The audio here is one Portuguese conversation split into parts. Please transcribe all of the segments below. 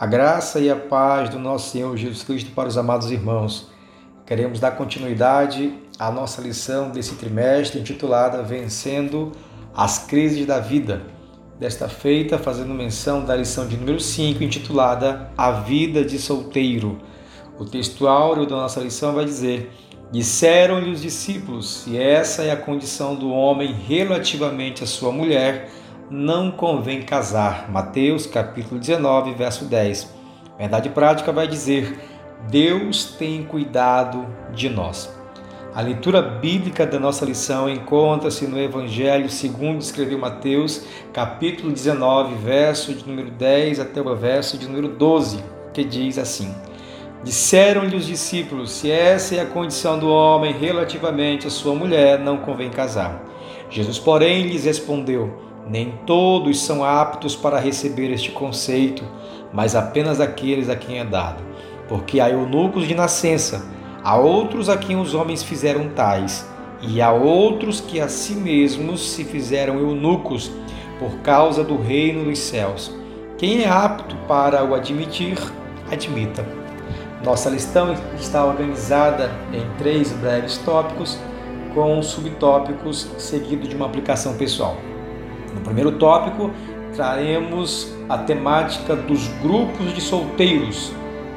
A graça e a paz do nosso Senhor Jesus Cristo para os amados irmãos. Queremos dar continuidade à nossa lição desse trimestre intitulada Vencendo as Crises da Vida. Desta feita, fazendo menção da lição de número 5, intitulada A Vida de Solteiro. O texto áureo da nossa lição vai dizer: Disseram-lhe os discípulos: se essa é a condição do homem relativamente à sua mulher, não convém casar. Mateus capítulo 19, verso 10. Verdade prática vai dizer: Deus tem cuidado de nós. A leitura bíblica da nossa lição encontra-se no Evangelho segundo escreveu Mateus, capítulo 19, verso de número 10 até o verso de número 12, que diz assim: Disseram-lhe os discípulos: Se essa é a condição do homem relativamente à sua mulher, não convém casar. Jesus, porém, lhes respondeu: nem todos são aptos para receber este conceito, mas apenas aqueles a quem é dado. Porque há eunucos de nascença, há outros a quem os homens fizeram tais, e há outros que a si mesmos se fizeram eunucos por causa do reino dos céus. Quem é apto para o admitir, admita. Nossa listão está organizada em três breves tópicos, com subtópicos seguidos de uma aplicação pessoal. No primeiro tópico, traremos a temática dos grupos de solteiros,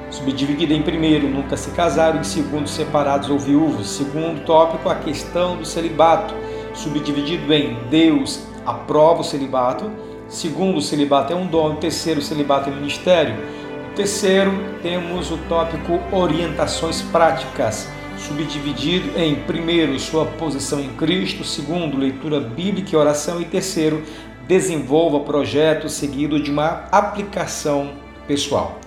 subdividida em primeiro, nunca se casaram, em segundo, separados ou viúvos. Segundo tópico, a questão do celibato, subdividido em Deus aprova o celibato. Segundo, o celibato é um dom. Terceiro, o celibato é ministério. Terceiro, temos o tópico orientações práticas subdividido em primeiro sua posição em Cristo, segundo leitura bíblica e oração e terceiro desenvolva projeto seguido de uma aplicação pessoal.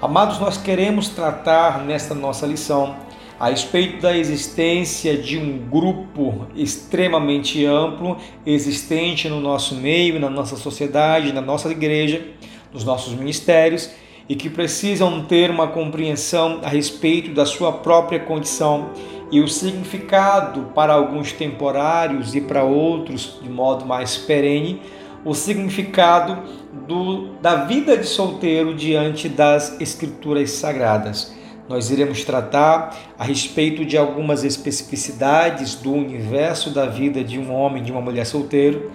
Amados, nós queremos tratar nesta nossa lição a respeito da existência de um grupo extremamente amplo existente no nosso meio, na nossa sociedade, na nossa igreja, nos nossos ministérios e que precisam ter uma compreensão a respeito da sua própria condição e o significado para alguns temporários e para outros de modo mais perene, o significado do, da vida de solteiro diante das escrituras sagradas. Nós iremos tratar a respeito de algumas especificidades do universo da vida de um homem, de uma mulher solteiro,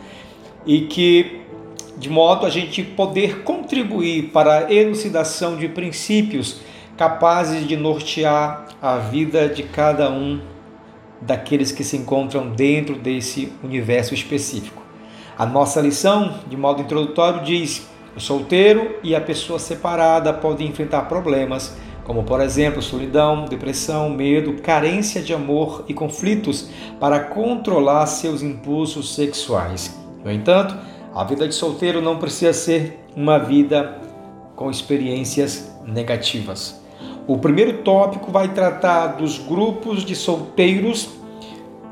e que de modo a gente poder contribuir para a elucidação de princípios capazes de nortear a vida de cada um daqueles que se encontram dentro desse universo específico. A nossa lição, de modo introdutório, diz: o solteiro e a pessoa separada podem enfrentar problemas, como por exemplo solidão, depressão, medo, carência de amor e conflitos para controlar seus impulsos sexuais. No entanto, a vida de solteiro não precisa ser uma vida com experiências negativas. O primeiro tópico vai tratar dos grupos de solteiros,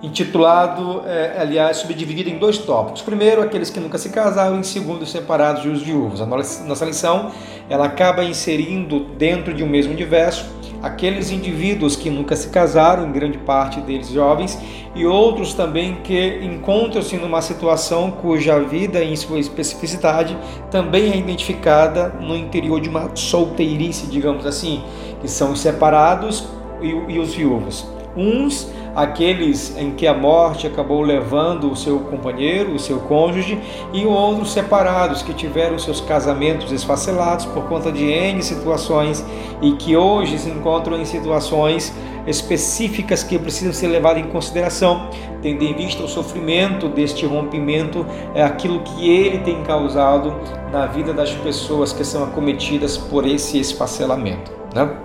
intitulado, é, aliás, subdividido em dois tópicos. Primeiro, aqueles que nunca se casaram, e segundo, os separados e os viúvos. A nossa lição ela acaba inserindo dentro de um mesmo universo aqueles indivíduos que nunca se casaram, em grande parte deles jovens, e outros também que encontram-se numa situação cuja vida, em sua especificidade, também é identificada no interior de uma solteirice, digamos assim, que são os separados e, e os viúvos. Uns aqueles em que a morte acabou levando o seu companheiro, o seu cônjuge, e outros separados que tiveram seus casamentos esfacelados por conta de N situações e que hoje se encontram em situações específicas que precisam ser levadas em consideração, tendo em vista o sofrimento deste rompimento, é aquilo que ele tem causado na vida das pessoas que são acometidas por esse esfacelamento. Né?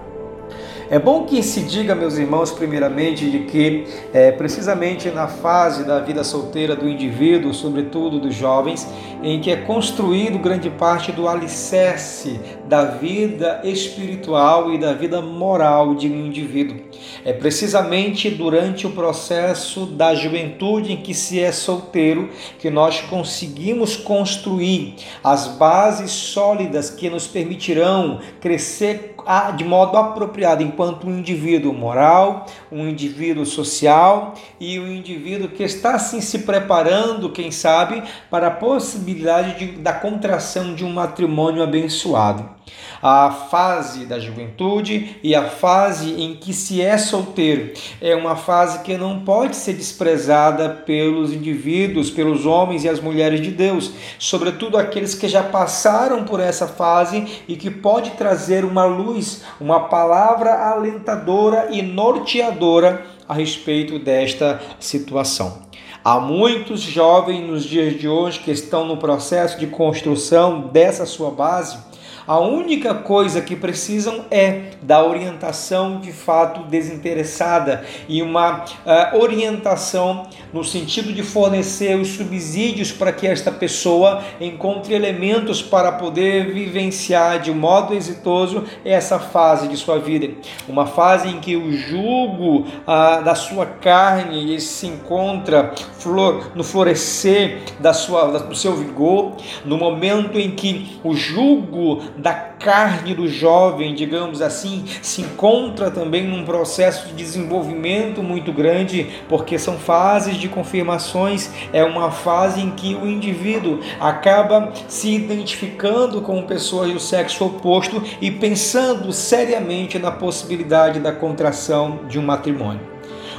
É bom que se diga, meus irmãos, primeiramente, de que é, precisamente na fase da vida solteira do indivíduo, sobretudo dos jovens, em que é construído grande parte do alicerce da vida espiritual e da vida moral de um indivíduo. É precisamente durante o processo da juventude em que se é solteiro que nós conseguimos construir as bases sólidas que nos permitirão crescer de modo apropriado enquanto um indivíduo moral, um indivíduo social e um indivíduo que está assim se preparando, quem sabe, para a possibilidade de, da contração de um matrimônio abençoado. A fase da juventude e a fase em que se é solteiro é uma fase que não pode ser desprezada pelos indivíduos, pelos homens e as mulheres de Deus, sobretudo aqueles que já passaram por essa fase e que pode trazer uma luz, uma palavra alentadora e norteadora a respeito desta situação. Há muitos jovens nos dias de hoje que estão no processo de construção dessa sua base a única coisa que precisam é da orientação de fato desinteressada e uma uh, orientação no sentido de fornecer os subsídios para que esta pessoa encontre elementos para poder vivenciar de modo exitoso essa fase de sua vida. Uma fase em que o jugo uh, da sua carne se encontra flor, no florescer da sua, do seu vigor, no momento em que o jugo da carne do jovem, digamos assim, se encontra também num processo de desenvolvimento muito grande, porque são fases de confirmações, é uma fase em que o indivíduo acaba se identificando com pessoas do sexo oposto e pensando seriamente na possibilidade da contração de um matrimônio.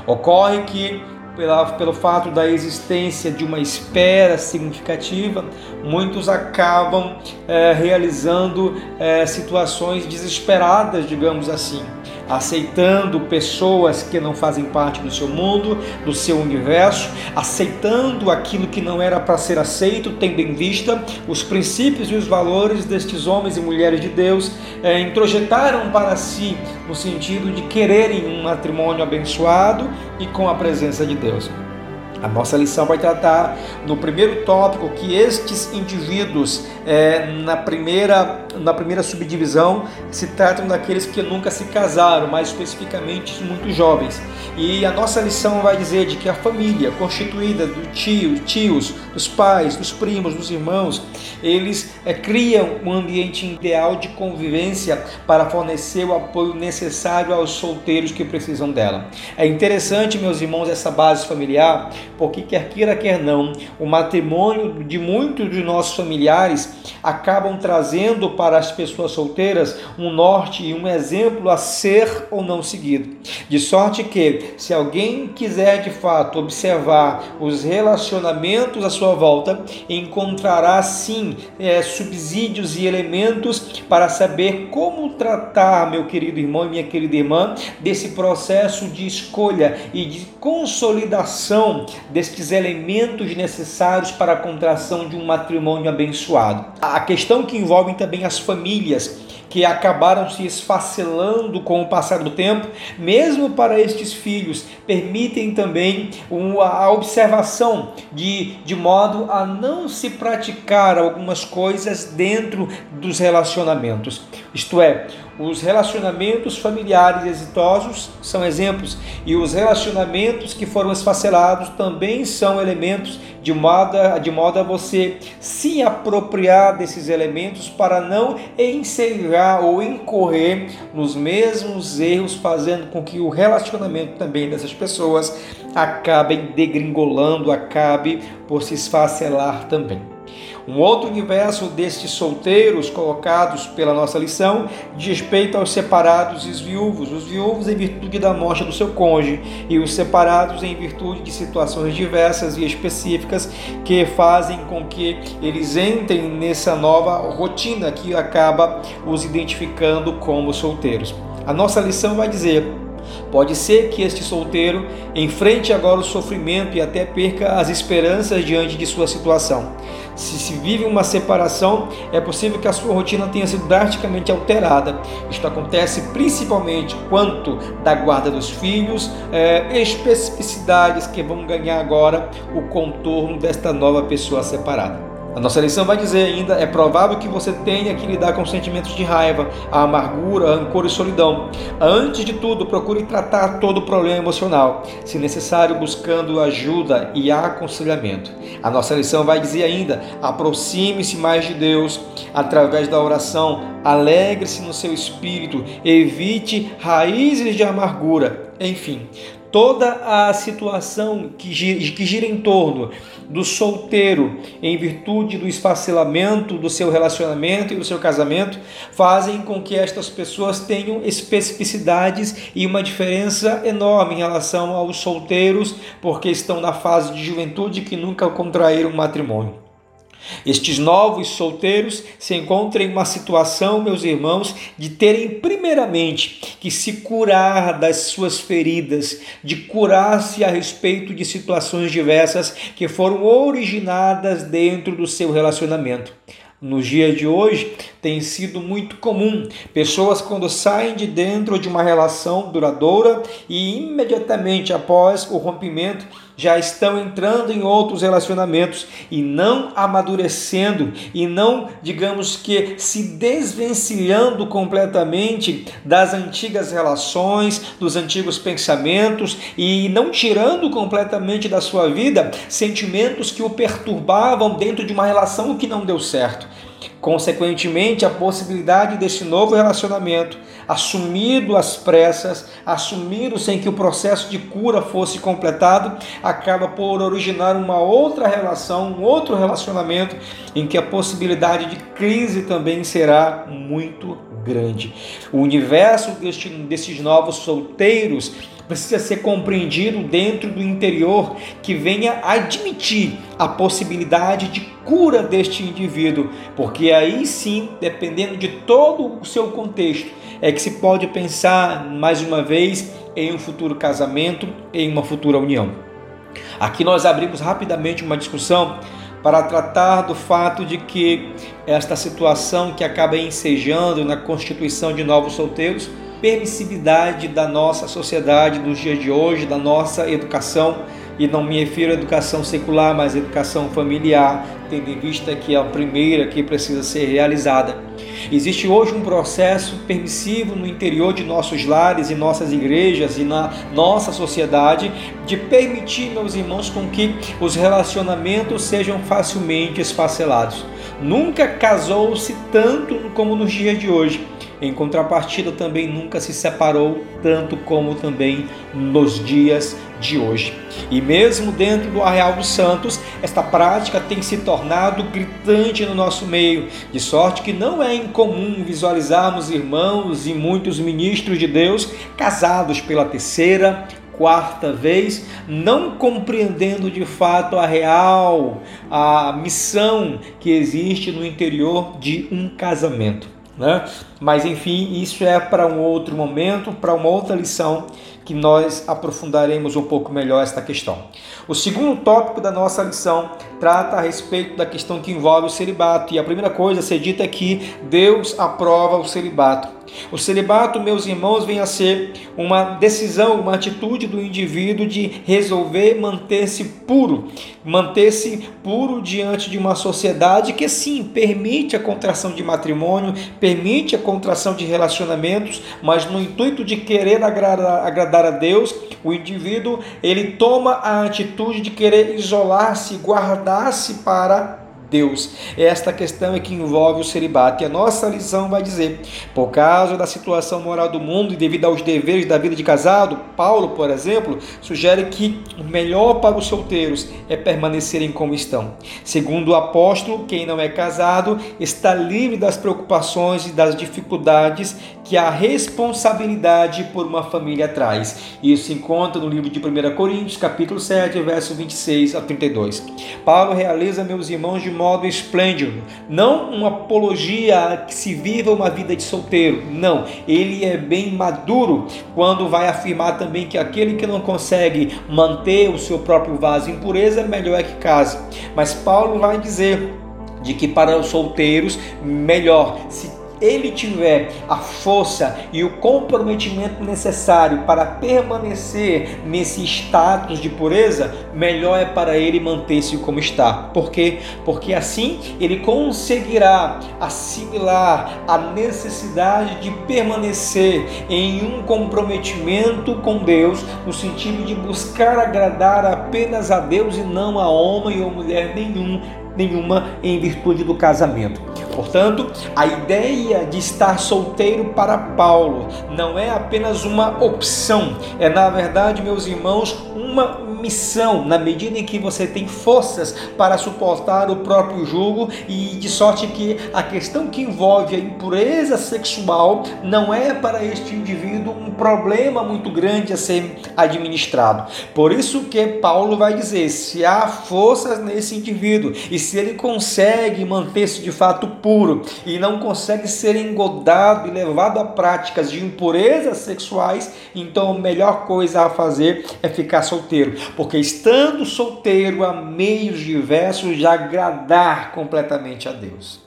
Ocorre que pela, pelo fato da existência de uma espera significativa, muitos acabam é, realizando é, situações desesperadas, digamos assim aceitando pessoas que não fazem parte do seu mundo, do seu universo, aceitando aquilo que não era para ser aceito, tendo em vista os princípios e os valores destes homens e mulheres de Deus, é, introjetaram para si no sentido de quererem um matrimônio abençoado e com a presença de Deus. A nossa lição vai tratar no primeiro tópico que estes indivíduos, é, na, primeira, na primeira subdivisão, se tratam daqueles que nunca se casaram, mais especificamente muito jovens. E a nossa lição vai dizer de que a família, constituída do tio, tios, dos pais, dos primos, dos irmãos, eles é, criam um ambiente ideal de convivência para fornecer o apoio necessário aos solteiros que precisam dela. É interessante, meus irmãos, essa base familiar porque quer queira, quer não, o matrimônio de muitos de nossos familiares acabam trazendo para as pessoas solteiras um norte e um exemplo a ser ou não seguido. De sorte que, se alguém quiser de fato observar os relacionamentos à sua volta, encontrará sim é, subsídios e elementos para saber como tratar, meu querido irmão e minha querida irmã, desse processo de escolha e de consolidação destes elementos necessários para a contração de um matrimônio abençoado. A questão que envolve também as famílias que acabaram se esfacelando com o passar do tempo, mesmo para estes filhos, permitem também a observação de, de modo a não se praticar algumas coisas dentro dos relacionamentos. Isto é, os relacionamentos familiares exitosos são exemplos e os relacionamentos que foram esfacelados também são elementos de modo, de modo a você se apropriar desses elementos para não encerrar ou incorrer nos mesmos erros, fazendo com que o relacionamento também dessas pessoas acabe degringolando, acabe por se esfacelar também. Um outro universo destes solteiros colocados pela nossa lição diz respeito aos separados e os viúvos, os viúvos em virtude da morte do seu cônjuge e os separados em virtude de situações diversas e específicas que fazem com que eles entrem nessa nova rotina que acaba os identificando como solteiros. A nossa lição vai dizer Pode ser que este solteiro enfrente agora o sofrimento e até perca as esperanças diante de sua situação. Se se vive uma separação, é possível que a sua rotina tenha sido drasticamente alterada. Isto acontece principalmente quanto da guarda dos filhos, é, especificidades que vão ganhar agora o contorno desta nova pessoa separada. A nossa lição vai dizer ainda: é provável que você tenha que lidar com sentimentos de raiva, a amargura, rancor e solidão. Antes de tudo, procure tratar todo o problema emocional, se necessário, buscando ajuda e aconselhamento. A nossa lição vai dizer ainda: aproxime-se mais de Deus através da oração, alegre-se no seu espírito, evite raízes de amargura. Enfim, toda a situação que gira, que gira em torno do solteiro, em virtude do esfacelamento do seu relacionamento e do seu casamento, fazem com que estas pessoas tenham especificidades e uma diferença enorme em relação aos solteiros, porque estão na fase de juventude que nunca contraíram matrimônio. Estes novos solteiros se encontram em uma situação, meus irmãos, de terem primeiramente que se curar das suas feridas, de curar-se a respeito de situações diversas que foram originadas dentro do seu relacionamento. Nos dias de hoje, tem sido muito comum pessoas, quando saem de dentro de uma relação duradoura e imediatamente após o rompimento, já estão entrando em outros relacionamentos e não amadurecendo e não, digamos que, se desvencilhando completamente das antigas relações, dos antigos pensamentos e não tirando completamente da sua vida sentimentos que o perturbavam dentro de uma relação que não deu certo. Consequentemente, a possibilidade desse novo relacionamento, assumido às pressas, assumido sem que o processo de cura fosse completado, acaba por originar uma outra relação, um outro relacionamento, em que a possibilidade de crise também será muito grande. O universo desses novos solteiros precisa ser compreendido dentro do interior que venha admitir a possibilidade de cura deste indivíduo, porque aí sim, dependendo de todo o seu contexto, é que se pode pensar mais uma vez em um futuro casamento, em uma futura união. Aqui nós abrimos rapidamente uma discussão para tratar do fato de que esta situação que acaba ensejando na constituição de novos solteiros permissividade da nossa sociedade dos dias de hoje, da nossa educação, e não me refiro à educação secular, mas à educação familiar, tendo em vista que é a primeira que precisa ser realizada. Existe hoje um processo permissivo no interior de nossos lares e nossas igrejas e na nossa sociedade de permitir, meus irmãos, com que os relacionamentos sejam facilmente esfacelados. Nunca casou-se tanto como nos dias de hoje em contrapartida, também nunca se separou tanto como também nos dias de hoje. E mesmo dentro do Arreal dos Santos, esta prática tem se tornado gritante no nosso meio, de sorte que não é incomum visualizarmos irmãos e muitos ministros de Deus casados pela terceira, quarta vez, não compreendendo de fato a real a missão que existe no interior de um casamento. Né? Mas enfim, isso é para um outro momento, para uma outra lição que nós aprofundaremos um pouco melhor esta questão. O segundo tópico da nossa lição trata a respeito da questão que envolve o celibato. E a primeira coisa a ser dita é que Deus aprova o celibato. O celibato, meus irmãos, vem a ser uma decisão, uma atitude do indivíduo de resolver manter-se puro, manter-se puro diante de uma sociedade que sim permite a contração de matrimônio, permite a contração de relacionamentos, mas no intuito de querer agradar, agradar a Deus, o indivíduo ele toma a atitude de querer isolar-se, guardar-se para Deus. Esta questão é que envolve o celibato. E a nossa lição vai dizer: por causa da situação moral do mundo e devido aos deveres da vida de casado, Paulo, por exemplo, sugere que o melhor para os solteiros é permanecerem como estão. Segundo o apóstolo, quem não é casado está livre das preocupações e das dificuldades que a responsabilidade por uma família traz. Isso se encontra no livro de 1 Coríntios, capítulo 7, verso 26 a 32. Paulo realiza, meus irmãos, de modo esplêndido, não uma apologia que se viva uma vida de solteiro, não, ele é bem maduro quando vai afirmar também que aquele que não consegue manter o seu próprio vaso em pureza, melhor é que case. Mas Paulo vai dizer de que para os solteiros, melhor se ele tiver a força e o comprometimento necessário para permanecer nesse status de pureza, melhor é para ele manter-se como está. Por quê? Porque assim ele conseguirá assimilar a necessidade de permanecer em um comprometimento com Deus, no sentido de buscar agradar apenas a Deus e não a homem ou mulher nenhum, nenhuma em virtude do casamento. Portanto, a ideia de estar solteiro para Paulo não é apenas uma opção, é na verdade, meus irmãos, uma missão, na medida em que você tem forças para suportar o próprio jugo e de sorte que a questão que envolve a impureza sexual não é para este indivíduo um problema muito grande a ser administrado. Por isso que Paulo vai dizer, se há forças nesse indivíduo e se ele consegue manter-se de fato puro e não consegue ser engodado e levado a práticas de impurezas sexuais, então a melhor coisa a fazer é ficar solteiro porque estando solteiro há meios diversos de agradar completamente a Deus.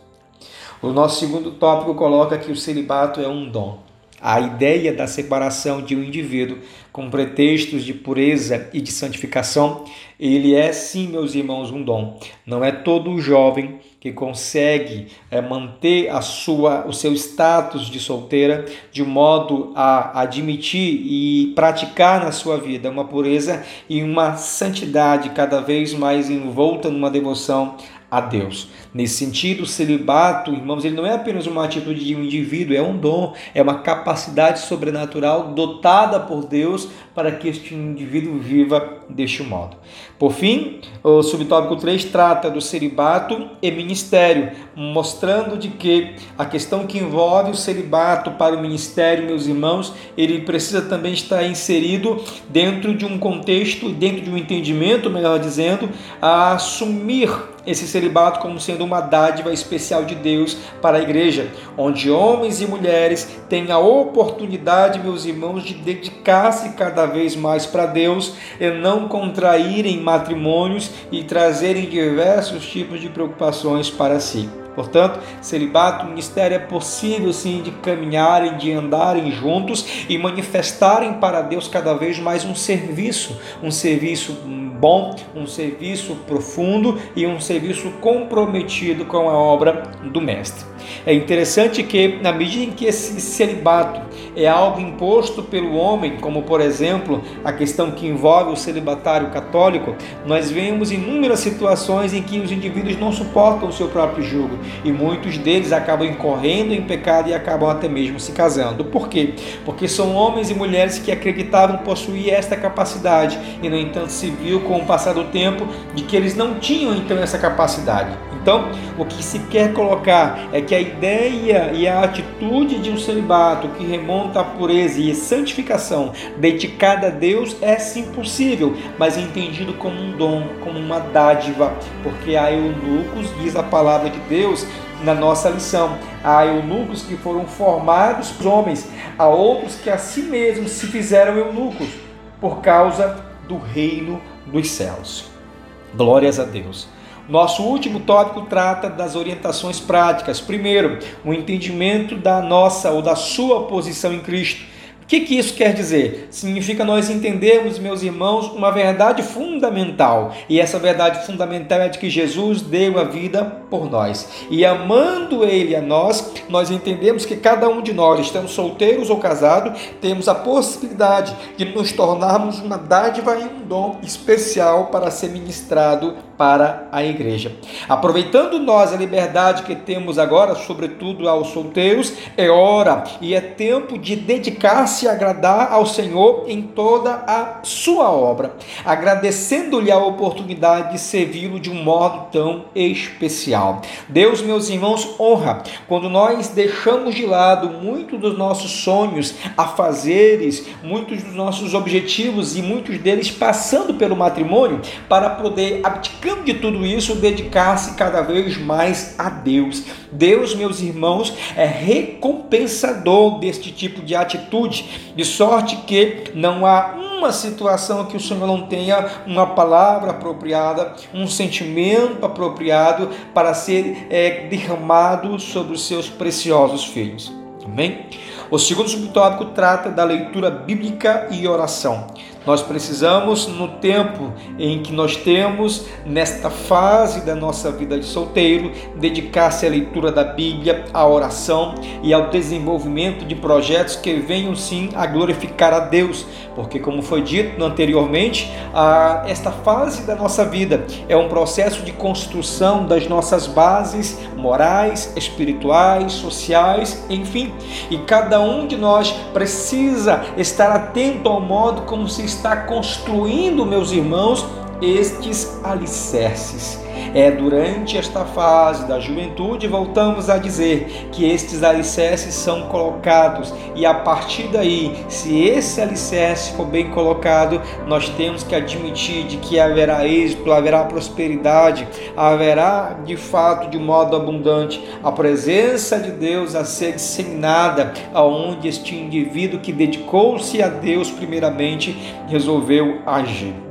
O nosso segundo tópico coloca que o celibato é um dom. A ideia da separação de um indivíduo com pretextos de pureza e de santificação, ele é sim, meus irmãos, um dom. Não é todo jovem que consegue é, manter a sua, o seu status de solteira de modo a admitir e praticar na sua vida uma pureza e uma santidade cada vez mais envolta numa devoção a Deus. Nesse sentido, o celibato, irmãos, ele não é apenas uma atitude de um indivíduo, é um dom, é uma capacidade sobrenatural dotada por Deus para que este indivíduo viva deste modo. Por fim, o subtópico 3 trata do celibato e ministério, mostrando de que a questão que envolve o celibato para o ministério, meus irmãos, ele precisa também estar inserido dentro de um contexto, dentro de um entendimento, melhor dizendo, a assumir esse celibato como sendo uma dádiva especial de Deus para a igreja, onde homens e mulheres têm a oportunidade, meus irmãos, de dedicar-se cada vez mais para Deus e não contraírem matrimônios e trazerem diversos tipos de preocupações para si. Portanto, celibato, ministério é possível sim de caminharem, de andarem juntos e manifestarem para Deus cada vez mais um serviço, um serviço bom, um serviço profundo e um serviço comprometido com a obra do Mestre. É interessante que, na medida em que esse celibato é algo imposto pelo homem, como por exemplo a questão que envolve o celibatário católico, nós vemos inúmeras situações em que os indivíduos não suportam o seu próprio jugo e muitos deles acabam incorrendo em pecado e acabam até mesmo se casando. Por quê? Porque são homens e mulheres que acreditavam possuir esta capacidade e, no entanto, se viu com o passar do tempo de que eles não tinham então essa capacidade. Então, o que se quer colocar é que a ideia e a atitude de um celibato que remonta à pureza e santificação dedicada a Deus é sim possível, mas entendido como um dom, como uma dádiva, porque há eunucos, diz a palavra de Deus, na nossa lição. Há eunucos que foram formados homens, há outros que a si mesmos se fizeram eunucos por causa do reino dos céus. Glórias a Deus. Nosso último tópico trata das orientações práticas. Primeiro, o entendimento da nossa ou da sua posição em Cristo. O que, que isso quer dizer? Significa nós entendermos, meus irmãos, uma verdade fundamental. E essa verdade fundamental é de que Jesus deu a vida por nós. E amando Ele a nós, nós entendemos que cada um de nós, estamos solteiros ou casados, temos a possibilidade de nos tornarmos uma dádiva e um dom especial para ser ministrado para a igreja. Aproveitando nós a liberdade que temos agora, sobretudo aos solteiros, é hora e é tempo de dedicar-se a agradar ao Senhor em toda a sua obra, agradecendo-lhe a oportunidade de servi-lo de um modo tão especial. Deus, meus irmãos, honra quando nós deixamos de lado muitos dos nossos sonhos, afazeres, muitos dos nossos objetivos e muitos deles passando pelo matrimônio para poder abdicar abdicando de tudo isso, dedicar-se cada vez mais a Deus. Deus, meus irmãos, é recompensador deste tipo de atitude, de sorte que não há uma situação que o Senhor não tenha uma palavra apropriada, um sentimento apropriado para ser é, derramado sobre os seus preciosos filhos. Amém? O segundo subtópico trata da leitura bíblica e oração. Nós precisamos, no tempo em que nós temos, nesta fase da nossa vida de solteiro, dedicar-se à leitura da Bíblia, à oração e ao desenvolvimento de projetos que venham sim a glorificar a Deus, porque, como foi dito anteriormente, a, esta fase da nossa vida é um processo de construção das nossas bases morais, espirituais, sociais, enfim, e cada um de nós precisa estar atento ao modo como se está construindo, meus irmãos, estes alicerces. É durante esta fase da juventude, voltamos a dizer que estes alicerces são colocados, e a partir daí, se esse alicerce for bem colocado, nós temos que admitir de que haverá êxito, haverá prosperidade, haverá de fato de modo abundante a presença de Deus a ser disseminada aonde este indivíduo que dedicou-se a Deus primeiramente resolveu agir.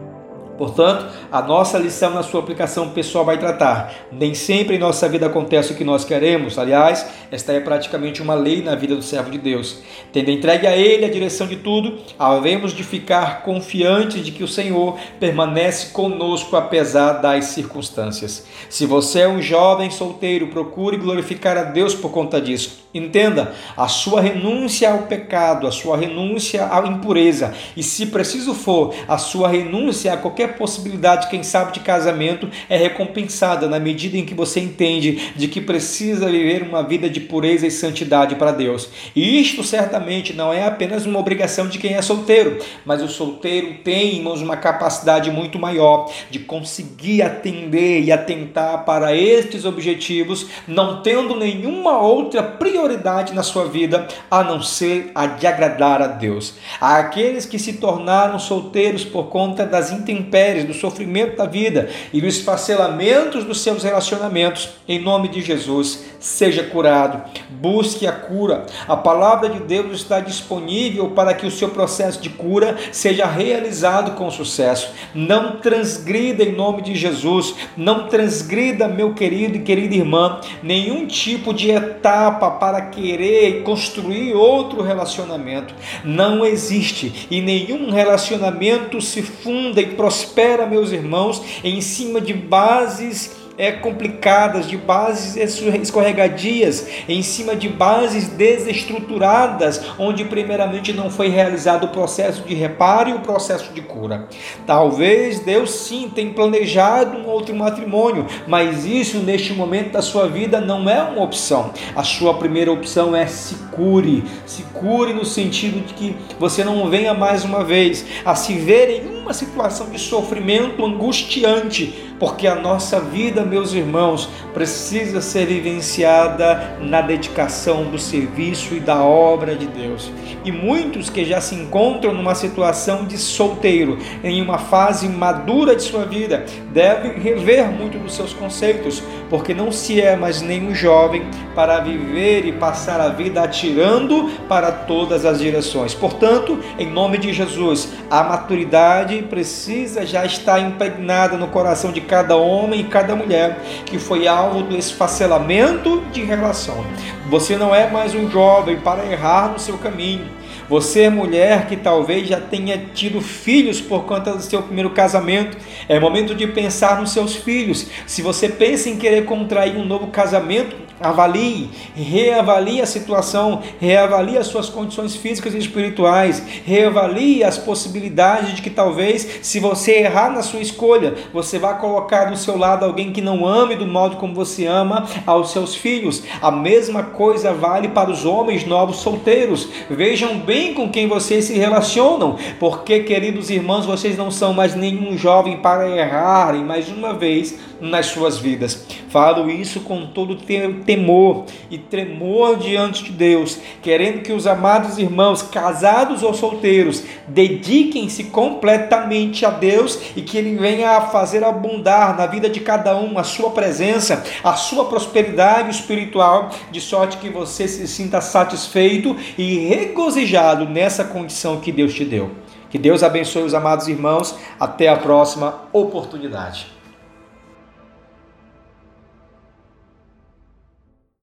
Portanto, a nossa lição na sua aplicação pessoal vai tratar. Nem sempre em nossa vida acontece o que nós queremos. Aliás, esta é praticamente uma lei na vida do servo de Deus. Tendo entregue a Ele a direção de tudo, havemos de ficar confiantes de que o Senhor permanece conosco apesar das circunstâncias. Se você é um jovem solteiro, procure glorificar a Deus por conta disso. Entenda, a sua renúncia ao pecado, a sua renúncia à impureza e, se preciso for, a sua renúncia a qualquer possibilidade, quem sabe, de casamento é recompensada na medida em que você entende de que precisa viver uma vida de pureza e santidade para Deus. E isto certamente não é apenas uma obrigação de quem é solteiro, mas o solteiro tem, irmãos, uma capacidade muito maior de conseguir atender e atentar para estes objetivos, não tendo nenhuma outra prioridade prioridade na sua vida a não ser a de agradar a Deus. Aqueles que se tornaram solteiros por conta das intempéries, do sofrimento da vida e dos esfacelamentos dos seus relacionamentos. Em nome de Jesus, seja curado, busque a cura. A palavra de Deus está disponível para que o seu processo de cura seja realizado com sucesso. Não transgrida em nome de Jesus, não transgrida, meu querido e querida irmã, nenhum tipo de etapa para para querer construir outro relacionamento. Não existe. E nenhum relacionamento se funda e prospera, meus irmãos, em cima de bases é, complicadas, de bases escorregadias, em cima de bases desestruturadas, onde primeiramente não foi realizado o processo de reparo e o processo de cura. Talvez Deus sim tenha planejado um outro matrimônio, mas isso neste momento da sua vida não é uma opção. A sua primeira opção é se cure, se cure no sentido de que você não venha mais uma vez a se ver em uma situação de sofrimento angustiante, porque a nossa vida, meus irmãos, precisa ser vivenciada na dedicação do serviço e da obra de Deus. E muitos que já se encontram numa situação de solteiro, em uma fase madura de sua vida, devem rever muito dos seus conceitos, porque não se é mais nenhum jovem para viver e passar a vida atirando para todas as direções. Portanto, em nome de Jesus, a maturidade precisa já estar impregnada no coração de cada homem e cada mulher que foi alvo do esfacelamento de relação. Você não é mais um jovem para errar no seu caminho. Você é mulher que talvez já tenha tido filhos por conta do seu primeiro casamento. É momento de pensar nos seus filhos. Se você pensa em querer contrair um novo casamento, Avalie, reavalie a situação, reavalie as suas condições físicas e espirituais, reavalie as possibilidades de que talvez, se você errar na sua escolha, você vá colocar do seu lado alguém que não ame do modo como você ama aos seus filhos. A mesma coisa vale para os homens novos solteiros. Vejam bem com quem vocês se relacionam, porque, queridos irmãos, vocês não são mais nenhum jovem para errarem mais uma vez nas suas vidas. Falo isso com todo temor e tremor diante de Deus, querendo que os amados irmãos, casados ou solteiros, dediquem-se completamente a Deus e que Ele venha a fazer abundar na vida de cada um a sua presença, a sua prosperidade espiritual, de sorte que você se sinta satisfeito e regozijado nessa condição que Deus te deu. Que Deus abençoe os amados irmãos. Até a próxima oportunidade.